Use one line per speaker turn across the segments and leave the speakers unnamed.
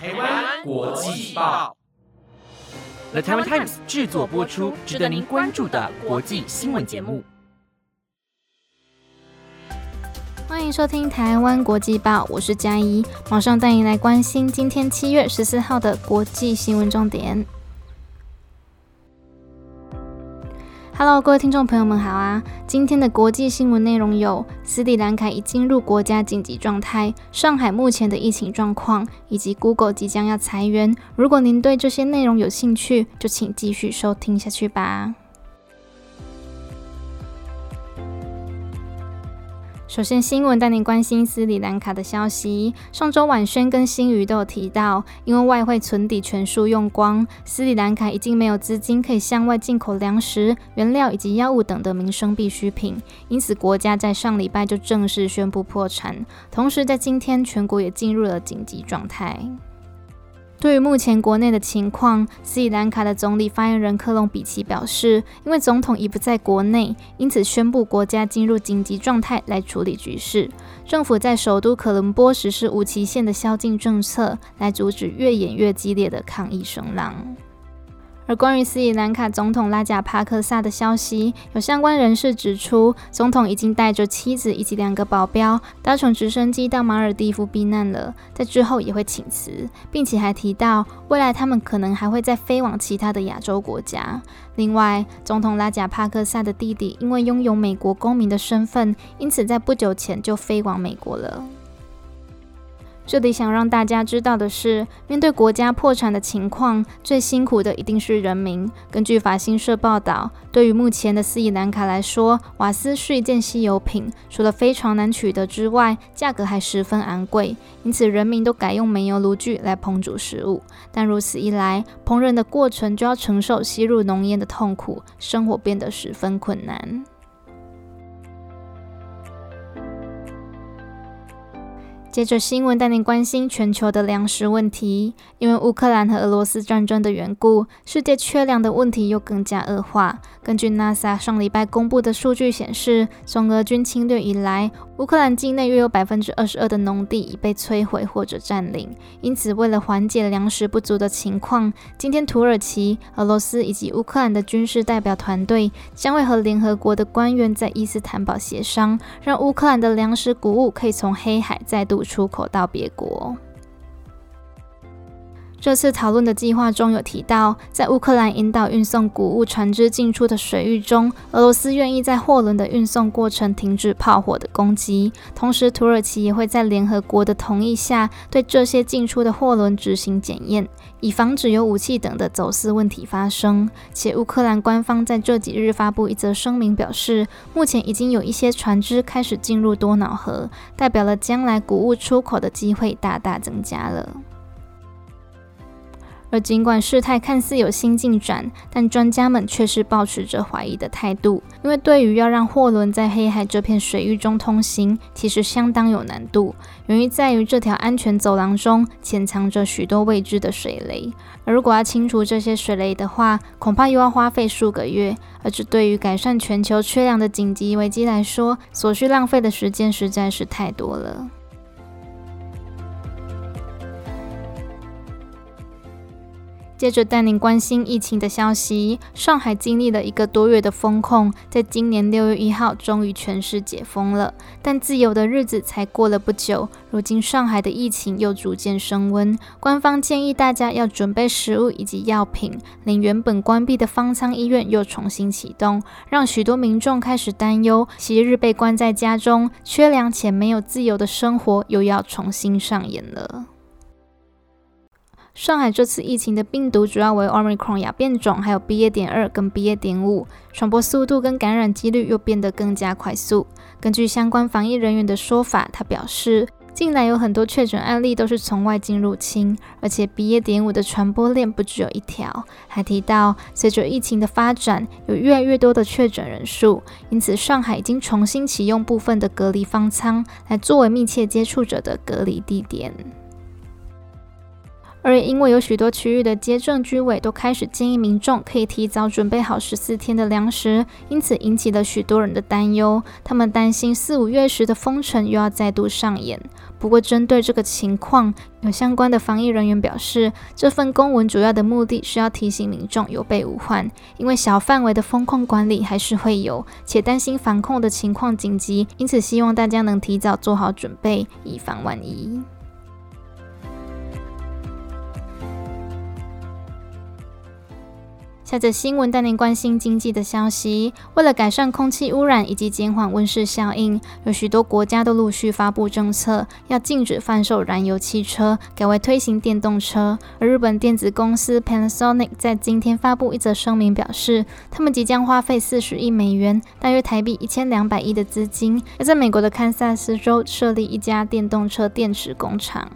台湾国际报，The Taiwan Times 制作播出，值得您关注的国际新闻节目。
欢迎收听台湾国际报，我是嘉怡，马上带您来关心今天七月十四号的国际新闻重点。Hello，各位听众朋友们好啊！今天的国际新闻内容有：斯里兰卡已进入国家紧急状态，上海目前的疫情状况，以及 Google 即将要裁员。如果您对这些内容有兴趣，就请继续收听下去吧。首先，新闻带您关心斯里兰卡的消息。上周晚，宣跟新余都有提到，因为外汇存底全数用光，斯里兰卡已经没有资金可以向外进口粮食、原料以及药物等的民生必需品，因此国家在上礼拜就正式宣布破产。同时，在今天，全国也进入了紧急状态。对于目前国内的情况，斯里兰卡的总理发言人克隆比奇表示，因为总统已不在国内，因此宣布国家进入紧急状态来处理局势。政府在首都可伦坡实施无期限的宵禁政策，来阻止越演越激烈的抗议声浪。而关于斯里兰卡总统拉贾帕克萨的消息，有相关人士指出，总统已经带着妻子以及两个保镖搭乘直升机到马尔蒂夫避难了，在之后也会请辞，并且还提到未来他们可能还会再飞往其他的亚洲国家。另外，总统拉贾帕克萨的弟弟因为拥有美国公民的身份，因此在不久前就飞往美国了。这里想让大家知道的是，面对国家破产的情况，最辛苦的一定是人民。根据法新社报道，对于目前的斯里兰卡来说，瓦斯是一件稀有品，除了非常难取得之外，价格还十分昂贵，因此人民都改用煤油炉具来烹煮食物。但如此一来，烹饪的过程就要承受吸入浓烟的痛苦，生活变得十分困难。接着新闻带您关心全球的粮食问题，因为乌克兰和俄罗斯战争的缘故，世界缺粮的问题又更加恶化。根据 NASA 上礼拜公布的数据显示，从俄军侵略以来，乌克兰境内约有百分之二十二的农地已被摧毁或者占领。因此，为了缓解粮食不足的情况，今天土耳其、俄罗斯以及乌克兰的军事代表团队将会和联合国的官员在伊斯坦堡协商，让乌克兰的粮食谷物可以从黑海再度。出口到别国。这次讨论的计划中有提到，在乌克兰引导运送谷物船只进出的水域中，俄罗斯愿意在货轮的运送过程停止炮火的攻击，同时土耳其也会在联合国的同意下对这些进出的货轮执行检验，以防止有武器等的走私问题发生。且乌克兰官方在这几日发布一则声明，表示目前已经有一些船只开始进入多瑙河，代表了将来谷物出口的机会大大增加了。而尽管事态看似有新进展，但专家们却是保持着怀疑的态度，因为对于要让货轮在黑海这片水域中通行，其实相当有难度。原因在于这条安全走廊中潜藏着许多未知的水雷，而如果要清除这些水雷的话，恐怕又要花费数个月。而这对于改善全球缺粮的紧急危机来说，所需浪费的时间实在是太多了。接着带您关心疫情的消息。上海经历了一个多月的封控，在今年六月一号终于全市解封了。但自由的日子才过了不久，如今上海的疫情又逐渐升温。官方建议大家要准备食物以及药品，令原本关闭的方舱医院又重新启动，让许多民众开始担忧：昔日被关在家中、缺粮且没有自由的生活，又要重新上演了。上海这次疫情的病毒主要为 Omicron 亚变种，还有 BA. 点二跟 BA. 点五，传播速度跟感染几率又变得更加快速。根据相关防疫人员的说法，他表示，近来有很多确诊案例都是从外境入侵，而且 BA. 点五的传播链不只有一条。还提到，随着疫情的发展，有越来越多的确诊人数，因此上海已经重新启用部分的隔离方舱，来作为密切接触者的隔离地点。而也因为有许多区域的街政居委都开始建议民众可以提早准备好十四天的粮食，因此引起了许多人的担忧。他们担心四五月时的封城又要再度上演。不过，针对这个情况，有相关的防疫人员表示，这份公文主要的目的是要提醒民众有备无患，因为小范围的风控管理还是会有，且担心防控的情况紧急，因此希望大家能提早做好准备，以防万一。下则新闻带您关心经济的消息。为了改善空气污染以及减缓温室效应，有许多国家都陆续发布政策，要禁止贩售燃油汽车，改为推行电动车。而日本电子公司 Panasonic 在今天发布一则声明，表示他们即将花费四十亿美元（大约台币一千两百亿）的资金，要在美国的堪萨斯州设立一家电动车电池工厂。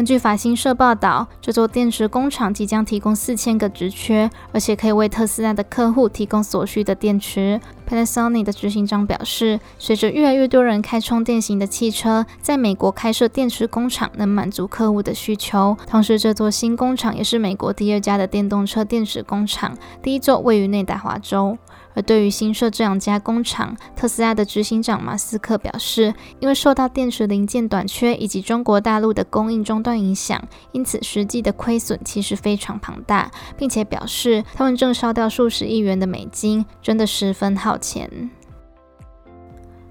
根据法新社报道，这座电池工厂即将提供四千个职缺，而且可以为特斯拉的客户提供所需的电池。Panasonic 的执行长表示，随着越来越多人开充电型的汽车，在美国开设电池工厂能满足客户的需求。同时，这座新工厂也是美国第二家的电动车电池工厂，第一座位于内达华州。而对于新设这两家工厂，特斯拉的执行长马斯克表示，因为受到电池零件短缺以及中国大陆的供应中断影响，因此实际的亏损其实非常庞大，并且表示他们正烧掉数十亿元的美金，真的十分耗钱。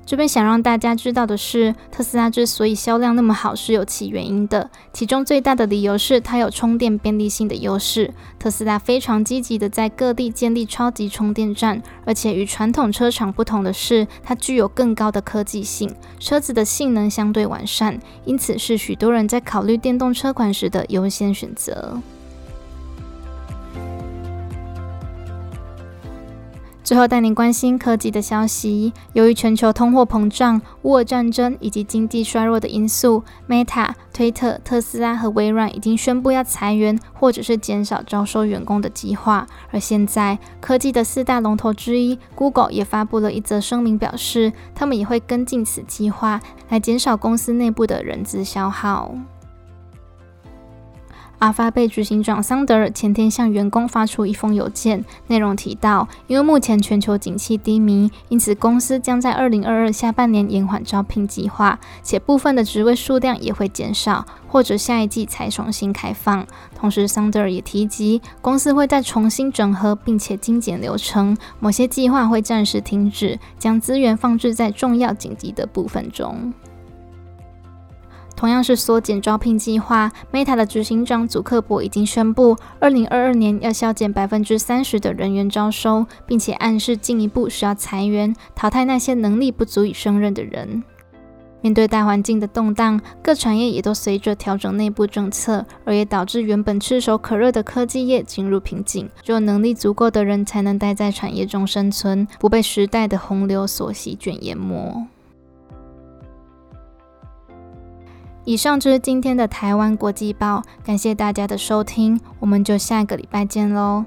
这边想让大家知道的是，特斯拉之所以销量那么好是有其原因的。其中最大的理由是它有充电便利性的优势。特斯拉非常积极的在各地建立超级充电站，而且与传统车厂不同的是，它具有更高的科技性，车子的性能相对完善，因此是许多人在考虑电动车款时的优先选择。最后带您关心科技的消息。由于全球通货膨胀、乌俄战争以及经济衰弱的因素，Meta、推特、特斯拉和微软已经宣布要裁员或者是减少招收员工的计划。而现在，科技的四大龙头之一 Google 也发布了一则声明，表示他们也会跟进此计划，来减少公司内部的人资消耗。阿发贝执行长桑德尔前天向员工发出一封邮件，内容提到，因为目前全球景气低迷，因此公司将在二零二二下半年延缓招聘计划，且部分的职位数量也会减少，或者下一季才重新开放。同时，桑德尔也提及，公司会再重新整合并且精简流程，某些计划会暂时停止，将资源放置在重要紧急的部分中。同样是缩减招聘计划，Meta 的执行长祖克伯已经宣布，二零二二年要削减百分之三十的人员招收，并且暗示进一步需要裁员，淘汰那些能力不足以胜任的人。面对大环境的动荡，各产业也都随着调整内部政策，而也导致原本炙手可热的科技业进入瓶颈。只有能力足够的人才能待在产业中生存，不被时代的洪流所席卷淹没。以上就是今天的台湾国际报，感谢大家的收听，我们就下个礼拜见喽。